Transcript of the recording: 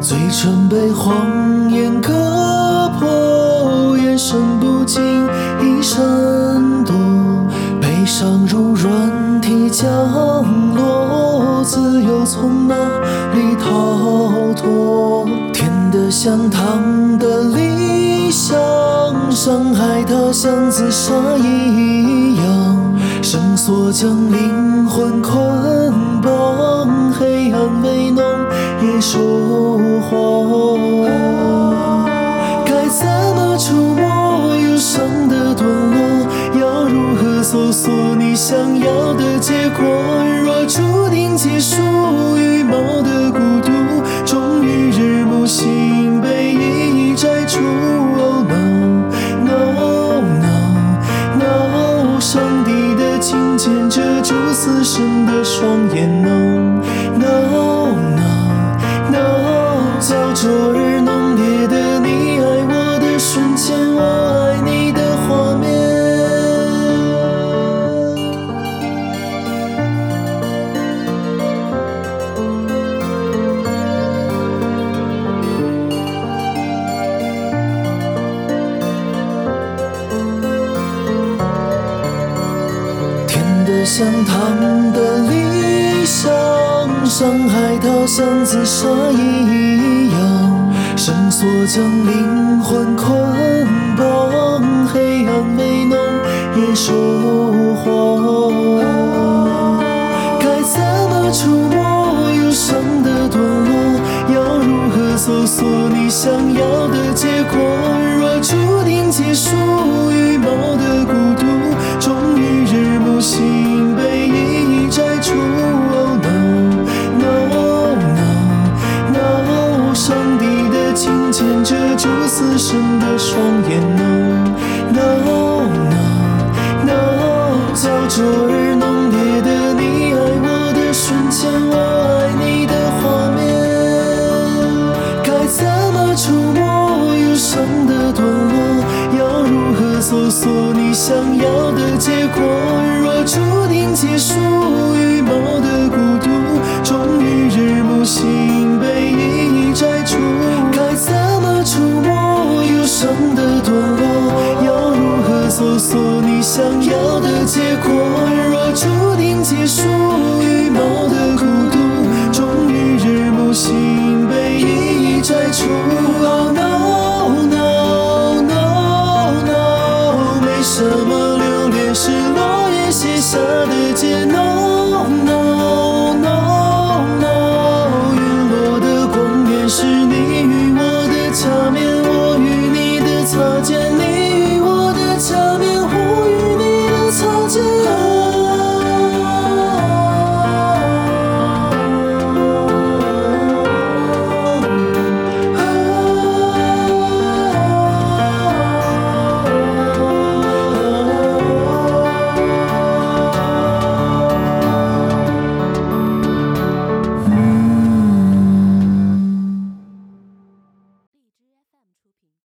嘴唇被谎言割破，眼神不经意闪躲，悲伤如软体降落，自由从哪里逃脱？甜的像糖的理想，伤害它像自杀一样，绳索将灵魂捆绑，黑暗为浓也说想要的结果？若注定结束，预谋的孤独，终于日暮醒，被一一摘除。Oh no no no no，上帝的琴键遮住死神的双眼。No 像糖的理想，伤害它像自杀一样，绳索将灵魂捆绑，黑暗微浓也说谎。该怎么触摸忧伤的段落？要如何搜索你想要的结果？死神的双眼。No no no no，焦灼而浓烈的你爱我的瞬间，我爱你的画面。该怎么触摸忧伤的段落？要如何搜索你想要的结果？若注定结束，想要的结果？若注